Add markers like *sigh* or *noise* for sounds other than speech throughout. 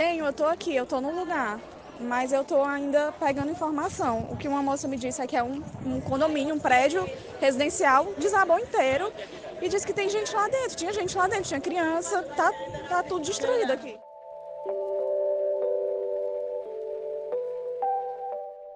Tenho, eu tô aqui, eu tô no lugar, mas eu tô ainda pegando informação. O que uma moça me disse é que é um, um condomínio, um prédio residencial, desabou inteiro e disse que tem gente lá dentro. Tinha gente lá dentro, tinha criança, tá, tá tudo destruído aqui.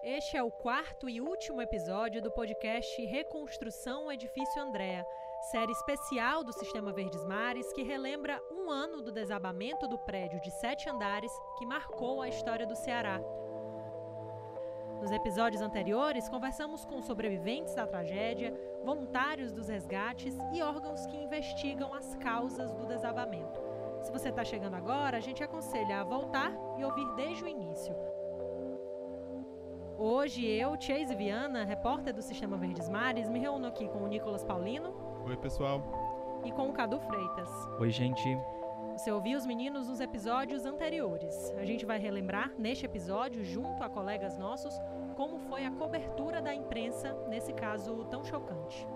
Este é o quarto e último episódio do podcast Reconstrução Edifício Andréa, série especial do Sistema Verdes Mares que relembra um ano do desabamento do prédio de sete andares que marcou a história do Ceará. Nos episódios anteriores, conversamos com sobreviventes da tragédia, voluntários dos resgates e órgãos que investigam as causas do desabamento. Se você está chegando agora, a gente aconselha a voltar e ouvir desde o início. Hoje, eu, Chase Viana, repórter do Sistema Verdes Mares, me reúno aqui com o Nicolas Paulino. Oi, pessoal. E com o Cadu Freitas. Oi, gente. Você ouviu os meninos nos episódios anteriores. A gente vai relembrar neste episódio, junto a colegas nossos, como foi a cobertura da imprensa nesse caso tão chocante.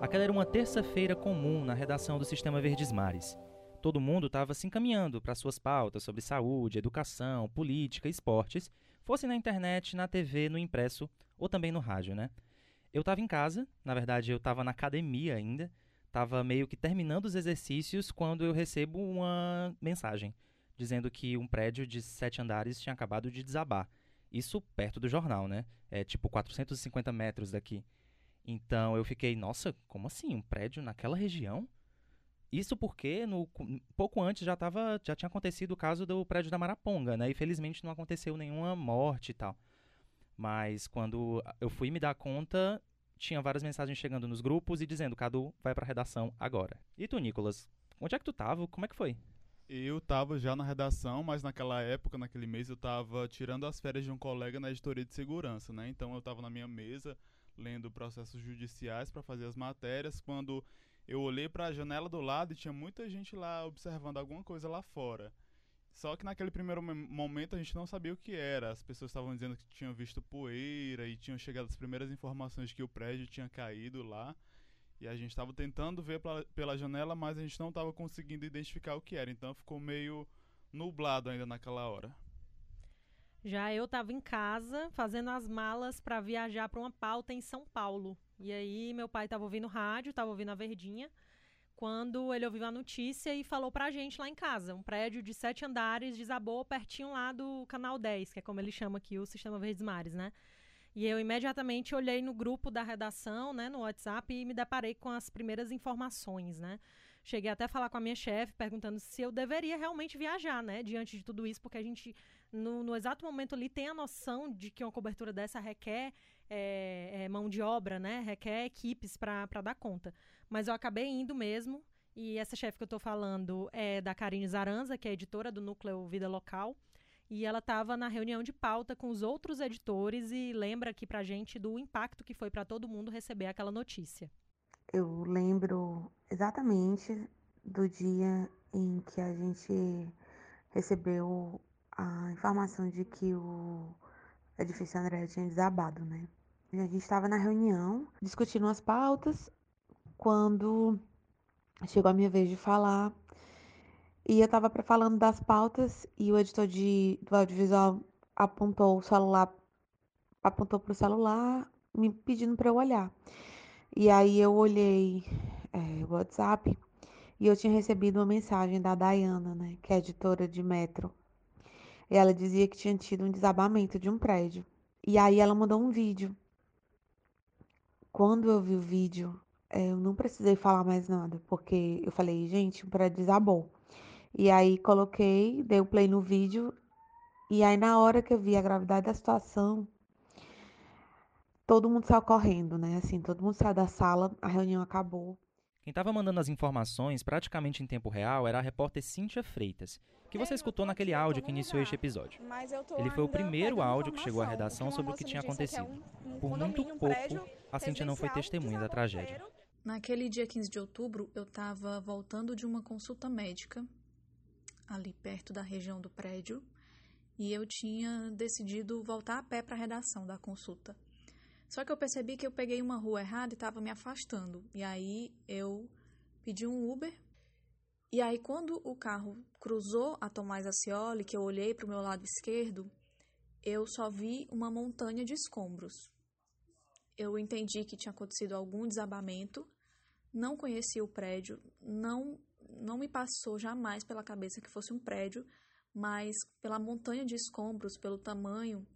Aquela era uma terça-feira comum na redação do Sistema Verdes Mares todo mundo estava se encaminhando para suas pautas sobre saúde, educação, política, esportes, fosse na internet, na TV, no impresso ou também no rádio, né? Eu estava em casa, na verdade eu estava na academia ainda, estava meio que terminando os exercícios quando eu recebo uma mensagem dizendo que um prédio de sete andares tinha acabado de desabar. Isso perto do jornal, né? É tipo 450 metros daqui. Então eu fiquei, nossa, como assim? Um prédio naquela região? Isso porque no, pouco antes já, tava, já tinha acontecido o caso do prédio da Maraponga, né? E felizmente não aconteceu nenhuma morte e tal. Mas quando eu fui me dar conta, tinha várias mensagens chegando nos grupos e dizendo: Cadu, vai pra redação agora. E tu, Nicolas? Onde é que tu tava? Como é que foi? Eu tava já na redação, mas naquela época, naquele mês, eu tava tirando as férias de um colega na editoria de segurança, né? Então eu tava na minha mesa lendo processos judiciais para fazer as matérias, quando eu olhei para a janela do lado e tinha muita gente lá observando alguma coisa lá fora. Só que naquele primeiro momento a gente não sabia o que era. As pessoas estavam dizendo que tinham visto poeira e tinham chegado as primeiras informações de que o prédio tinha caído lá. E a gente estava tentando ver pela janela, mas a gente não estava conseguindo identificar o que era. Então ficou meio nublado ainda naquela hora. Já eu estava em casa fazendo as malas para viajar para uma pauta em São Paulo. E aí meu pai estava ouvindo rádio, estava ouvindo a Verdinha, quando ele ouviu a notícia e falou pra gente lá em casa. Um prédio de sete andares desabou pertinho lá do Canal 10, que é como ele chama aqui o Sistema Verdes Mares, né? E eu imediatamente olhei no grupo da redação, né, no WhatsApp, e me deparei com as primeiras informações, né? Cheguei até a falar com a minha chefe, perguntando se eu deveria realmente viajar, né, diante de tudo isso, porque a gente, no, no exato momento ali, tem a noção de que uma cobertura dessa requer é, é, mão de obra, né, requer equipes para dar conta. Mas eu acabei indo mesmo, e essa chefe que eu estou falando é da Karine Zaranza, que é editora do Núcleo Vida Local, e ela estava na reunião de pauta com os outros editores e lembra aqui para gente do impacto que foi para todo mundo receber aquela notícia. Eu lembro exatamente do dia em que a gente recebeu a informação de que o edifício André tinha desabado, né? A gente estava na reunião, discutindo as pautas, quando chegou a minha vez de falar. E eu estava falando das pautas e o editor de, do audiovisual apontou o celular, apontou para o celular, me pedindo para eu olhar. E aí eu olhei é, o WhatsApp e eu tinha recebido uma mensagem da Dayana, né, que é editora de Metro. E ela dizia que tinha tido um desabamento de um prédio. E aí ela mandou um vídeo. Quando eu vi o vídeo, é, eu não precisei falar mais nada, porque eu falei, gente, o prédio desabou. E aí coloquei, dei o play no vídeo, e aí na hora que eu vi a gravidade da situação, todo mundo saiu correndo, né? Assim, todo mundo saiu da sala, a reunião acabou. Quem estava mandando as informações praticamente em tempo real era a repórter Cíntia Freitas, que você escutou naquele áudio que iniciou este episódio. Ele foi o primeiro áudio que chegou à redação sobre o que tinha acontecido. Por muito pouco, a Cíntia não foi testemunha da tragédia. Naquele dia 15 de outubro, eu estava voltando de uma consulta médica, ali perto da região do prédio, e eu tinha decidido voltar a pé para a redação da consulta. Só que eu percebi que eu peguei uma rua errada e estava me afastando. E aí eu pedi um Uber E aí, quando o carro cruzou a Tomás Acioli, que eu olhei para o meu lado esquerdo, eu só vi uma montanha de escombros. Eu entendi que tinha acontecido algum desabamento, não conhecia o prédio, não, não me passou jamais pela cabeça que fosse um prédio, mas pela montanha de escombros, pelo tamanho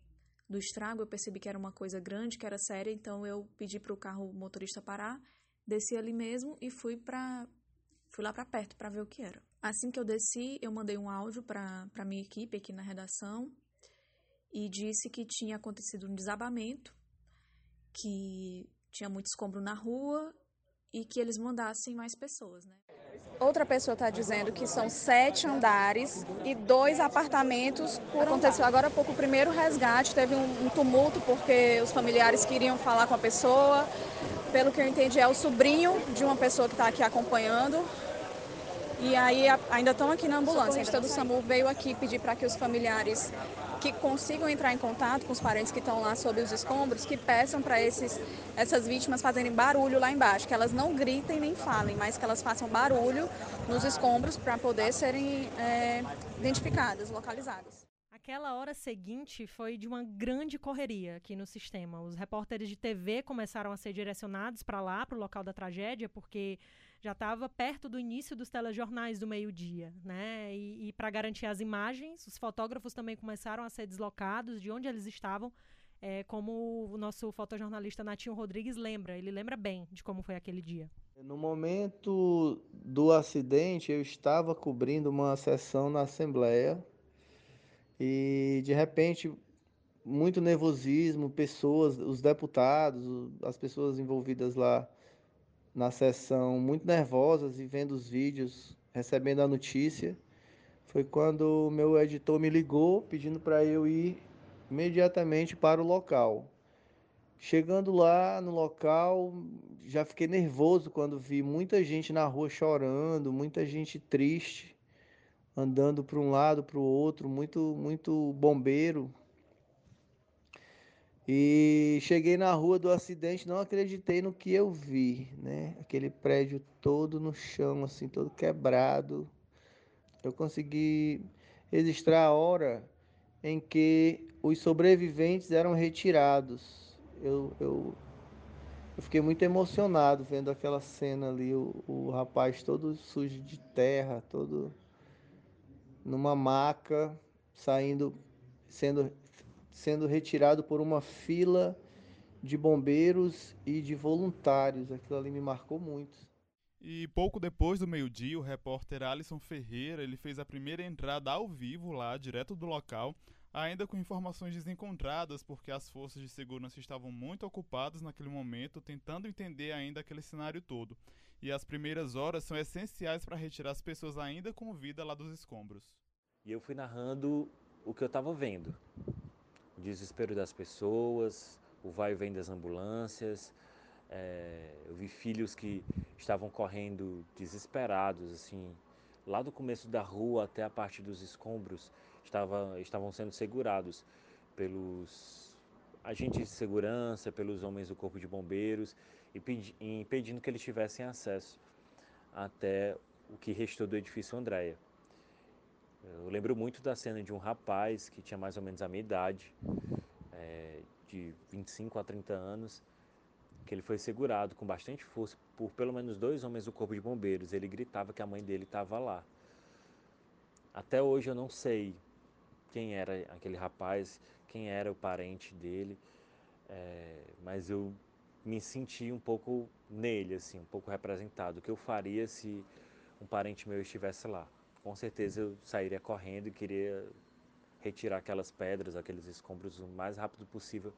do estrago, eu percebi que era uma coisa grande, que era séria, então eu pedi para o carro motorista parar, desci ali mesmo e fui para fui lá para perto para ver o que era. Assim que eu desci, eu mandei um áudio para a minha equipe aqui na redação e disse que tinha acontecido um desabamento, que tinha muito escombro na rua e que eles mandassem mais pessoas, né? Outra pessoa está dizendo que são sete andares e dois apartamentos por Aconteceu agora há pouco o primeiro resgate, teve um, um tumulto porque os familiares queriam falar com a pessoa. Pelo que eu entendi, é o sobrinho de uma pessoa que está aqui acompanhando. E aí ainda estão aqui na ambulância. A do SAMU veio aqui pedir para que os familiares que consigam entrar em contato com os parentes que estão lá sob os escombros, que peçam para essas vítimas fazerem barulho lá embaixo, que elas não gritem nem falem, mas que elas façam barulho nos escombros para poder serem é, identificadas, localizadas. Aquela hora seguinte foi de uma grande correria aqui no sistema. Os repórteres de TV começaram a ser direcionados para lá, para o local da tragédia, porque já estava perto do início dos telejornais do meio-dia, né? E, e para garantir as imagens, os fotógrafos também começaram a ser deslocados de onde eles estavam, é, como o nosso fotojornalista Natinho Rodrigues lembra. Ele lembra bem de como foi aquele dia. No momento do acidente, eu estava cobrindo uma sessão na Assembleia e de repente muito nervosismo, pessoas, os deputados, as pessoas envolvidas lá na sessão muito nervosas e vendo os vídeos, recebendo a notícia. Foi quando o meu editor me ligou pedindo para eu ir imediatamente para o local. Chegando lá no local, já fiquei nervoso quando vi muita gente na rua chorando, muita gente triste, andando para um lado, para o outro, muito muito bombeiro, e cheguei na rua do acidente, não acreditei no que eu vi, né? Aquele prédio todo no chão, assim, todo quebrado. Eu consegui registrar a hora em que os sobreviventes eram retirados. Eu, eu, eu fiquei muito emocionado vendo aquela cena ali, o, o rapaz todo sujo de terra, todo numa maca, saindo, sendo sendo retirado por uma fila de bombeiros e de voluntários. Aquilo ali me marcou muito. E pouco depois do meio-dia, o repórter Alisson Ferreira ele fez a primeira entrada ao vivo lá, direto do local, ainda com informações desencontradas, porque as forças de segurança estavam muito ocupadas naquele momento, tentando entender ainda aquele cenário todo. E as primeiras horas são essenciais para retirar as pessoas ainda com vida lá dos escombros. E eu fui narrando o que eu estava vendo desespero das pessoas, o vai e vem das ambulâncias. É, eu vi filhos que estavam correndo desesperados, assim, lá do começo da rua até a parte dos escombros, estava, estavam sendo segurados pelos agentes de segurança, pelos homens do corpo de bombeiros, e pedi, impedindo que eles tivessem acesso até o que restou do edifício Andréia. Eu lembro muito da cena de um rapaz que tinha mais ou menos a minha idade, é, de 25 a 30 anos, que ele foi segurado com bastante força por pelo menos dois homens do corpo de bombeiros. Ele gritava que a mãe dele estava lá. Até hoje eu não sei quem era aquele rapaz, quem era o parente dele, é, mas eu me senti um pouco nele, assim, um pouco representado. O que eu faria se um parente meu estivesse lá? Com certeza eu sairia correndo e queria retirar aquelas pedras, aqueles escombros o mais rápido possível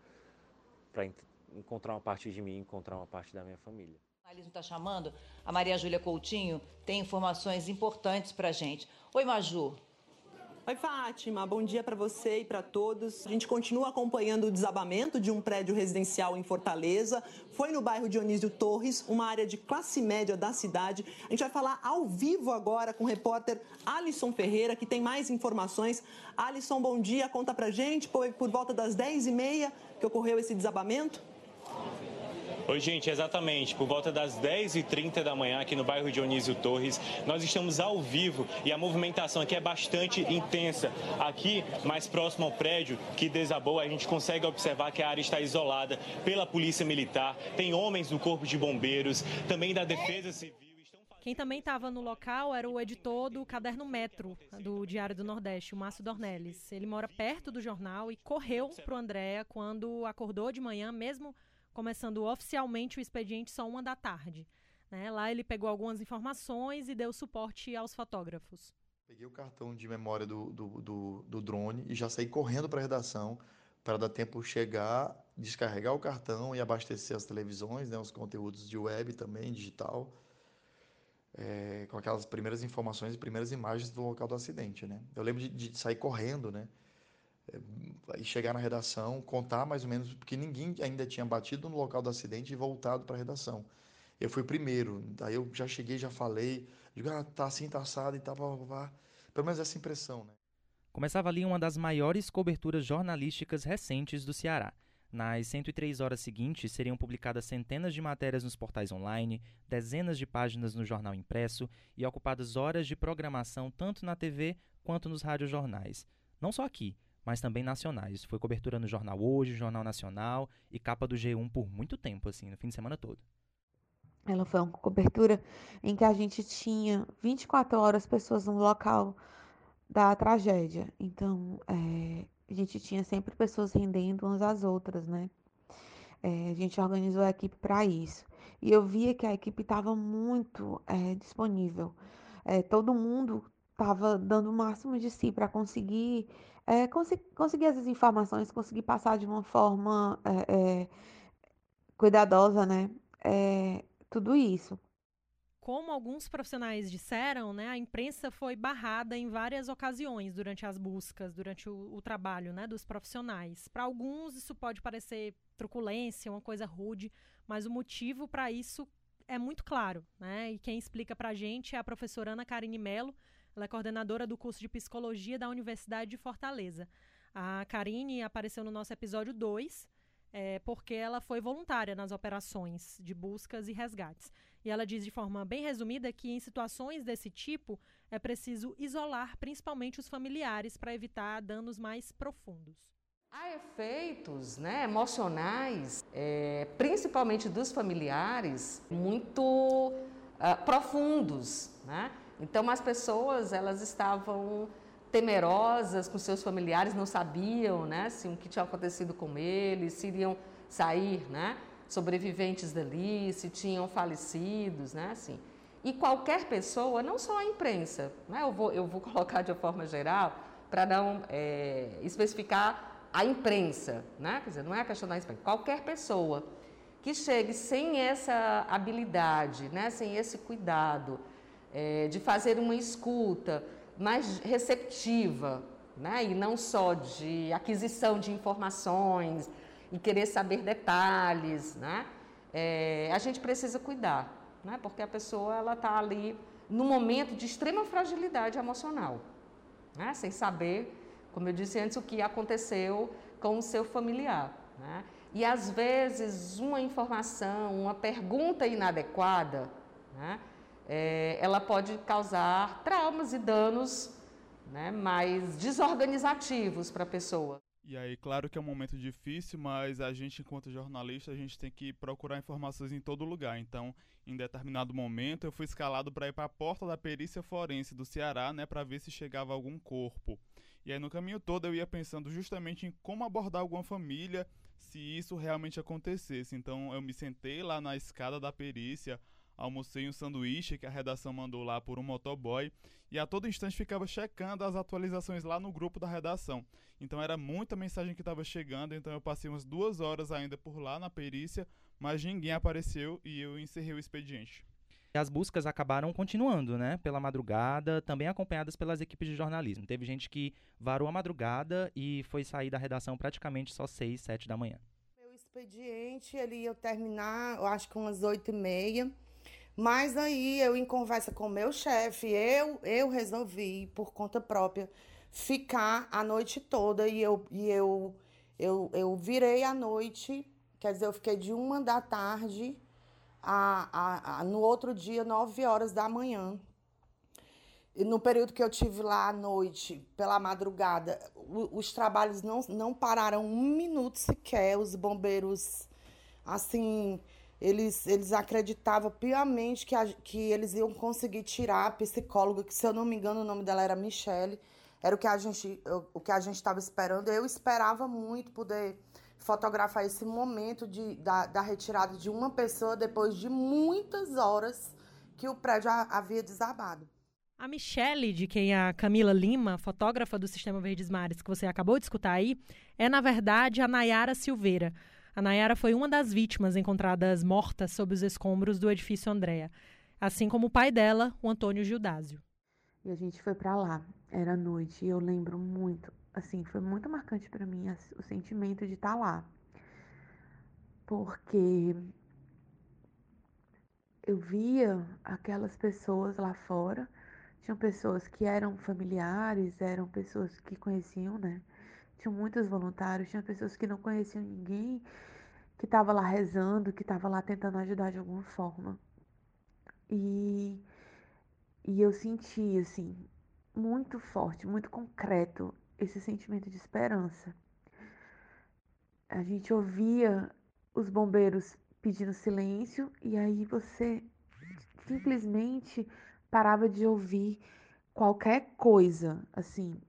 para encontrar uma parte de mim, encontrar uma parte da minha família. O jornalismo está chamando. A Maria Júlia Coutinho tem informações importantes para gente. Oi, Maju. Oi, Fátima. Bom dia para você e para todos. A gente continua acompanhando o desabamento de um prédio residencial em Fortaleza. Foi no bairro Dionísio Torres, uma área de classe média da cidade. A gente vai falar ao vivo agora com o repórter Alisson Ferreira, que tem mais informações. Alisson, bom dia. Conta pra gente. Por volta das 10h30 que ocorreu esse desabamento? Oi, gente, exatamente. Por volta das 10h30 da manhã, aqui no bairro Dionísio Torres, nós estamos ao vivo e a movimentação aqui é bastante intensa. Aqui, mais próximo ao prédio que desabou, a gente consegue observar que a área está isolada pela Polícia Militar, tem homens do Corpo de Bombeiros, também da Defesa Civil. Quem também estava no local era o editor do Caderno Metro, do Diário do Nordeste, o Márcio Dornelles. Ele mora perto do jornal e correu para o Andréa quando acordou de manhã, mesmo começando oficialmente o expediente só uma da tarde. Né? Lá ele pegou algumas informações e deu suporte aos fotógrafos. Peguei o cartão de memória do, do, do, do drone e já saí correndo para a redação para dar tempo chegar, descarregar o cartão e abastecer as televisões, né, os conteúdos de web também, digital, é, com aquelas primeiras informações e primeiras imagens do local do acidente. Né? Eu lembro de, de sair correndo, né? E chegar na redação, contar mais ou menos, porque ninguém ainda tinha batido no local do acidente e voltado para a redação. Eu fui primeiro, daí eu já cheguei, já falei, digo, ah, tá assim, tá assado e tal, blá, blá, blá. pelo menos essa impressão, né? Começava ali uma das maiores coberturas jornalísticas recentes do Ceará. Nas 103 horas seguintes seriam publicadas centenas de matérias nos portais online, dezenas de páginas no jornal impresso e ocupadas horas de programação tanto na TV quanto nos radiojornais. Não só aqui, mas também nacionais. Foi cobertura no Jornal Hoje, Jornal Nacional e capa do G1 por muito tempo, assim, no fim de semana todo. Ela foi uma cobertura em que a gente tinha 24 horas pessoas no local da tragédia. Então, é, a gente tinha sempre pessoas rendendo umas às outras, né? É, a gente organizou a equipe para isso. E eu via que a equipe estava muito é, disponível. É, todo mundo estava dando o máximo de si para conseguir é, conseguir essas informações, conseguir passar de uma forma é, é, cuidadosa, né? É, tudo isso. Como alguns profissionais disseram, né, a imprensa foi barrada em várias ocasiões durante as buscas, durante o, o trabalho né, dos profissionais. Para alguns, isso pode parecer truculência, uma coisa rude, mas o motivo para isso é muito claro. Né? E quem explica para a gente é a professora Ana Karine Mello, ela é coordenadora do curso de Psicologia da Universidade de Fortaleza. A Karine apareceu no nosso episódio 2, é, porque ela foi voluntária nas operações de buscas e resgates. E ela diz de forma bem resumida que em situações desse tipo é preciso isolar principalmente os familiares para evitar danos mais profundos. Há efeitos né, emocionais, é, principalmente dos familiares, muito uh, profundos. Né? Então as pessoas elas estavam temerosas com seus familiares, não sabiam, né, se o que tinha acontecido com eles, se iriam sair, né, sobreviventes dali, se tinham falecidos, né, assim. E qualquer pessoa, não só a imprensa, né, eu vou eu vou *laughs* colocar de uma forma geral para não é, especificar a imprensa, né, quer dizer, não é a questão da imprensa, qualquer pessoa que chegue sem essa habilidade, né, sem esse cuidado, é, de fazer uma escuta mais receptiva, né? e não só de aquisição de informações e querer saber detalhes. Né? É, a gente precisa cuidar, né? porque a pessoa ela está ali num momento de extrema fragilidade emocional, né? sem saber, como eu disse antes, o que aconteceu com o seu familiar. Né? E às vezes uma informação, uma pergunta inadequada, né? É, ela pode causar traumas e danos né, mais desorganizativos para a pessoa. E aí, claro que é um momento difícil, mas a gente, enquanto jornalista, a gente tem que procurar informações em todo lugar. Então, em determinado momento, eu fui escalado para ir para a porta da perícia forense do Ceará, né, para ver se chegava algum corpo. E aí, no caminho todo, eu ia pensando justamente em como abordar alguma família se isso realmente acontecesse. Então, eu me sentei lá na escada da perícia, almocei um sanduíche que a redação mandou lá por um motoboy e a todo instante ficava checando as atualizações lá no grupo da redação. Então era muita mensagem que estava chegando, então eu passei umas duas horas ainda por lá na perícia, mas ninguém apareceu e eu encerrei o expediente. E as buscas acabaram continuando, né? Pela madrugada, também acompanhadas pelas equipes de jornalismo. Teve gente que varou a madrugada e foi sair da redação praticamente só seis, sete da manhã. Meu expediente, ele ia terminar, eu acho que umas oito e meia. Mas aí eu, em conversa com meu chefe, eu, eu resolvi, por conta própria, ficar a noite toda e eu, e eu, eu, eu virei a noite Quer dizer, eu fiquei de uma da tarde a, a, a no outro dia, nove horas da manhã. E no período que eu tive lá à noite, pela madrugada, os trabalhos não, não pararam um minuto sequer. Os bombeiros, assim, eles, eles acreditavam piamente que, a, que eles iam conseguir tirar a psicóloga, que se eu não me engano o nome dela era Michele. Era o que a gente o que a gente estava esperando. Eu esperava muito poder fotografar esse momento de, da, da retirada de uma pessoa depois de muitas horas que o prédio havia desabado. A Michele, de quem a Camila Lima, fotógrafa do Sistema Verdes Mares, que você acabou de escutar aí, é, na verdade, a Nayara Silveira. A Nayara foi uma das vítimas encontradas mortas sob os escombros do edifício Andréa, assim como o pai dela, o Antônio Gildásio. E a gente foi para lá, era noite, e eu lembro muito, assim, foi muito marcante para mim o sentimento de estar tá lá. Porque eu via aquelas pessoas lá fora, tinham pessoas que eram familiares, eram pessoas que conheciam, né? Tinham muitos voluntários, tinha pessoas que não conheciam ninguém, que estava lá rezando, que estava lá tentando ajudar de alguma forma. E, e eu senti, assim, muito forte, muito concreto esse sentimento de esperança. A gente ouvia os bombeiros pedindo silêncio e aí você simplesmente parava de ouvir qualquer coisa, assim.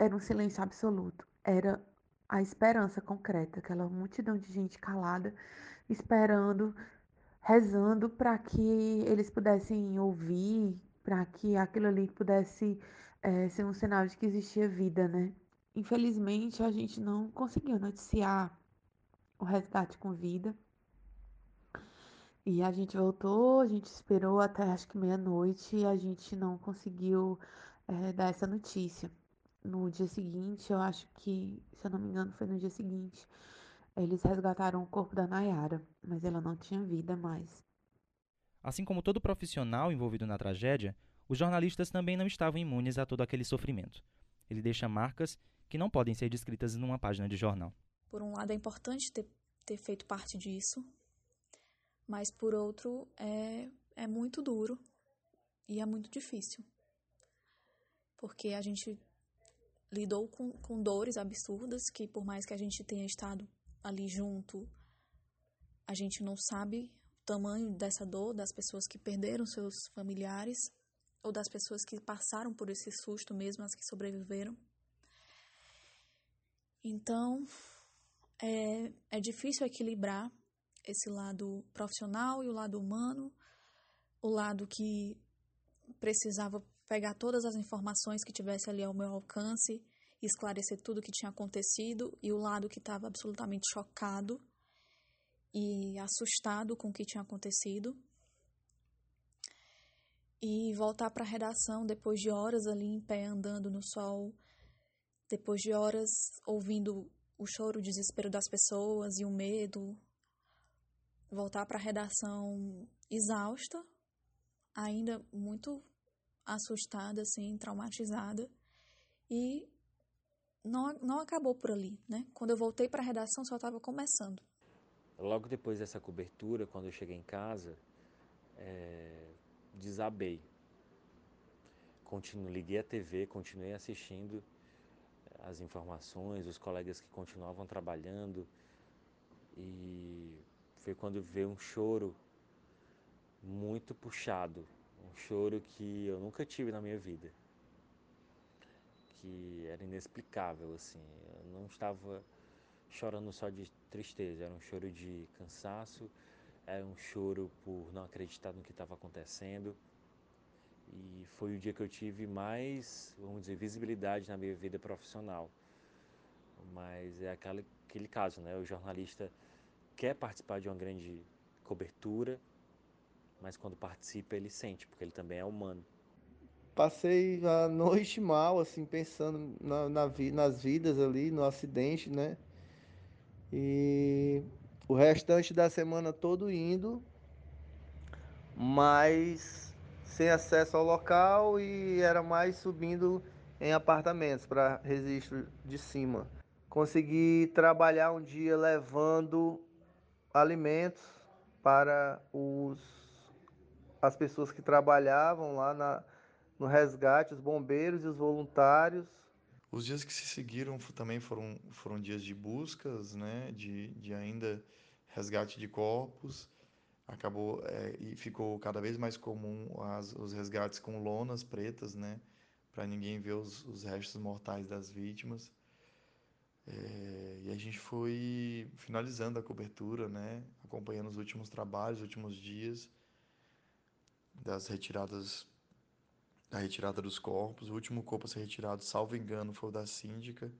Era um silêncio absoluto. Era a esperança concreta, aquela multidão de gente calada, esperando, rezando para que eles pudessem ouvir, para que aquilo ali pudesse é, ser um sinal de que existia vida, né? Infelizmente, a gente não conseguiu noticiar o resgate com vida. E a gente voltou, a gente esperou até acho que meia-noite e a gente não conseguiu é, dar essa notícia. No dia seguinte, eu acho que, se eu não me engano, foi no dia seguinte, eles resgataram o corpo da Nayara, mas ela não tinha vida mais. Assim como todo profissional envolvido na tragédia, os jornalistas também não estavam imunes a todo aquele sofrimento. Ele deixa marcas que não podem ser descritas numa página de jornal. Por um lado, é importante ter, ter feito parte disso, mas por outro, é, é muito duro e é muito difícil. Porque a gente lidou com, com dores absurdas que, por mais que a gente tenha estado ali junto, a gente não sabe o tamanho dessa dor das pessoas que perderam seus familiares ou das pessoas que passaram por esse susto mesmo, as que sobreviveram. Então, é, é difícil equilibrar esse lado profissional e o lado humano, o lado que precisava pegar todas as informações que tivesse ali ao meu alcance esclarecer tudo o que tinha acontecido, e o lado que estava absolutamente chocado e assustado com o que tinha acontecido. E voltar para a redação depois de horas ali em pé andando no sol, depois de horas ouvindo o choro, o desespero das pessoas e o medo, voltar para a redação exausta, ainda muito assustada, assim, traumatizada e não, não acabou por ali, né? Quando eu voltei para a redação só estava começando. Logo depois dessa cobertura, quando eu cheguei em casa, é, desabei. Continuo, liguei a TV, continuei assistindo eh, as informações, os colegas que continuavam trabalhando e foi quando veio um choro muito puxado, um choro que eu nunca tive na minha vida, que era inexplicável assim. Eu não estava chorando só de tristeza, era um choro de cansaço, era um choro por não acreditar no que estava acontecendo. E foi o dia que eu tive mais, vamos dizer, visibilidade na minha vida profissional. Mas é aquele, aquele caso, né? O jornalista quer participar de uma grande cobertura, mas quando participa ele sente, porque ele também é humano. Passei a noite mal, assim, pensando na, na, nas vidas ali, no acidente, né? E o restante da semana todo indo, mas sem acesso ao local e era mais subindo em apartamentos para registro de cima. consegui trabalhar um dia levando alimentos para os, as pessoas que trabalhavam lá na, no resgate, os bombeiros e os voluntários. Os dias que se seguiram também foram, foram dias de buscas, né, de, de ainda resgate de corpos. Acabou é, e ficou cada vez mais comum as, os resgates com lonas pretas, né, para ninguém ver os, os restos mortais das vítimas. É, e a gente foi finalizando a cobertura, né, acompanhando os últimos trabalhos, os últimos dias das retiradas da retirada dos corpos. O último corpo a ser retirado, salvo engano, foi o da síndica,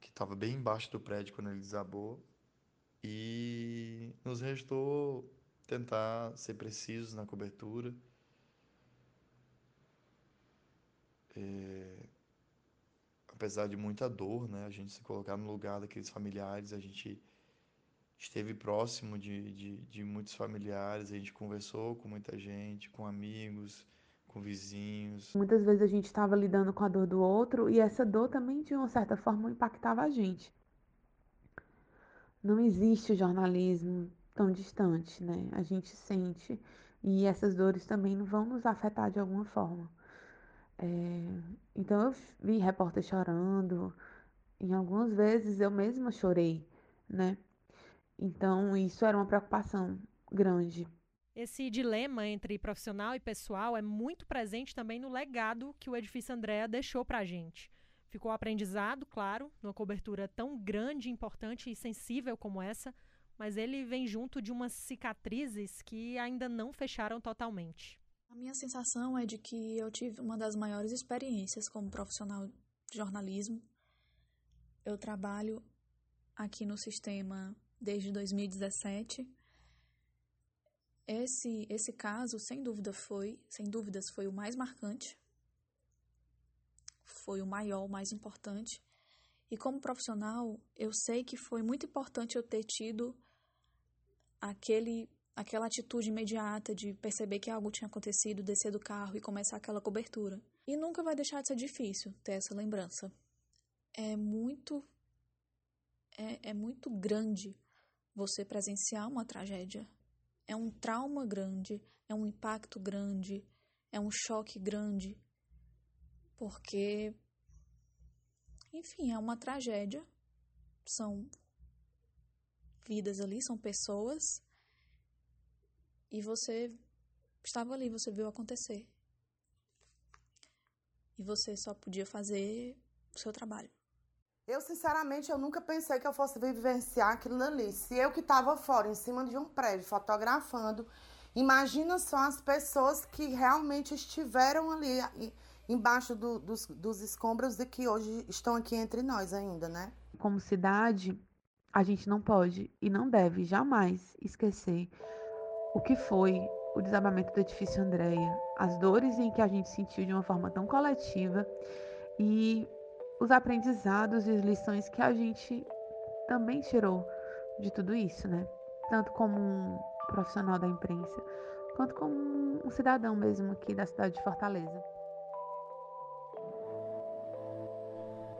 que estava bem embaixo do prédio quando ele desabou. E nos restou tentar ser precisos na cobertura. É, apesar de muita dor, né, a gente se colocar no lugar daqueles familiares, a gente esteve próximo de, de, de muitos familiares, a gente conversou com muita gente, com amigos, com vizinhos. Muitas vezes a gente estava lidando com a dor do outro e essa dor também, de uma certa forma, impactava a gente. Não existe jornalismo tão distante, né? A gente sente e essas dores também vão nos afetar de alguma forma. É... Então eu vi repórter chorando, em algumas vezes eu mesma chorei, né? Então, isso era uma preocupação grande. Esse dilema entre profissional e pessoal é muito presente também no legado que o Edifício Andréa deixou para a gente. Ficou aprendizado, claro, numa cobertura tão grande, importante e sensível como essa, mas ele vem junto de umas cicatrizes que ainda não fecharam totalmente. A minha sensação é de que eu tive uma das maiores experiências como profissional de jornalismo. Eu trabalho aqui no sistema desde 2017. Esse esse caso, sem dúvida foi, sem dúvidas foi o mais marcante. Foi o maior, o mais importante. E como profissional, eu sei que foi muito importante eu ter tido aquele aquela atitude imediata de perceber que algo tinha acontecido, descer do carro e começar aquela cobertura. E nunca vai deixar de ser difícil ter essa lembrança. É muito é, é muito grande você presenciar uma tragédia. É um trauma grande, é um impacto grande, é um choque grande, porque, enfim, é uma tragédia. São vidas ali, são pessoas, e você estava ali, você viu acontecer. E você só podia fazer o seu trabalho. Eu, sinceramente, eu nunca pensei que eu fosse vivenciar aquilo ali. Se eu que estava fora, em cima de um prédio, fotografando, imagina só as pessoas que realmente estiveram ali embaixo do, dos, dos escombros e que hoje estão aqui entre nós ainda, né? Como cidade, a gente não pode e não deve jamais esquecer o que foi o desabamento do edifício Andréia, as dores em que a gente sentiu de uma forma tão coletiva e os aprendizados e as lições que a gente também tirou de tudo isso, né? Tanto como um profissional da imprensa, quanto como um cidadão mesmo aqui da cidade de Fortaleza.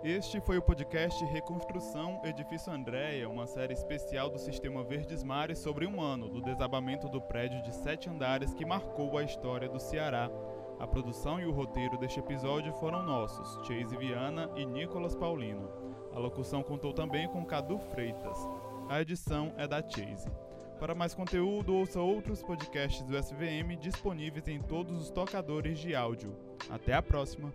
Este foi o podcast Reconstrução Edifício Andréia, uma série especial do Sistema Verdes Mares sobre um ano do desabamento do prédio de sete andares que marcou a história do Ceará a produção e o roteiro deste episódio foram nossos, Chase Viana e Nicolas Paulino. A locução contou também com Cadu Freitas. A edição é da Chase. Para mais conteúdo, ouça outros podcasts do SVM disponíveis em todos os tocadores de áudio. Até a próxima!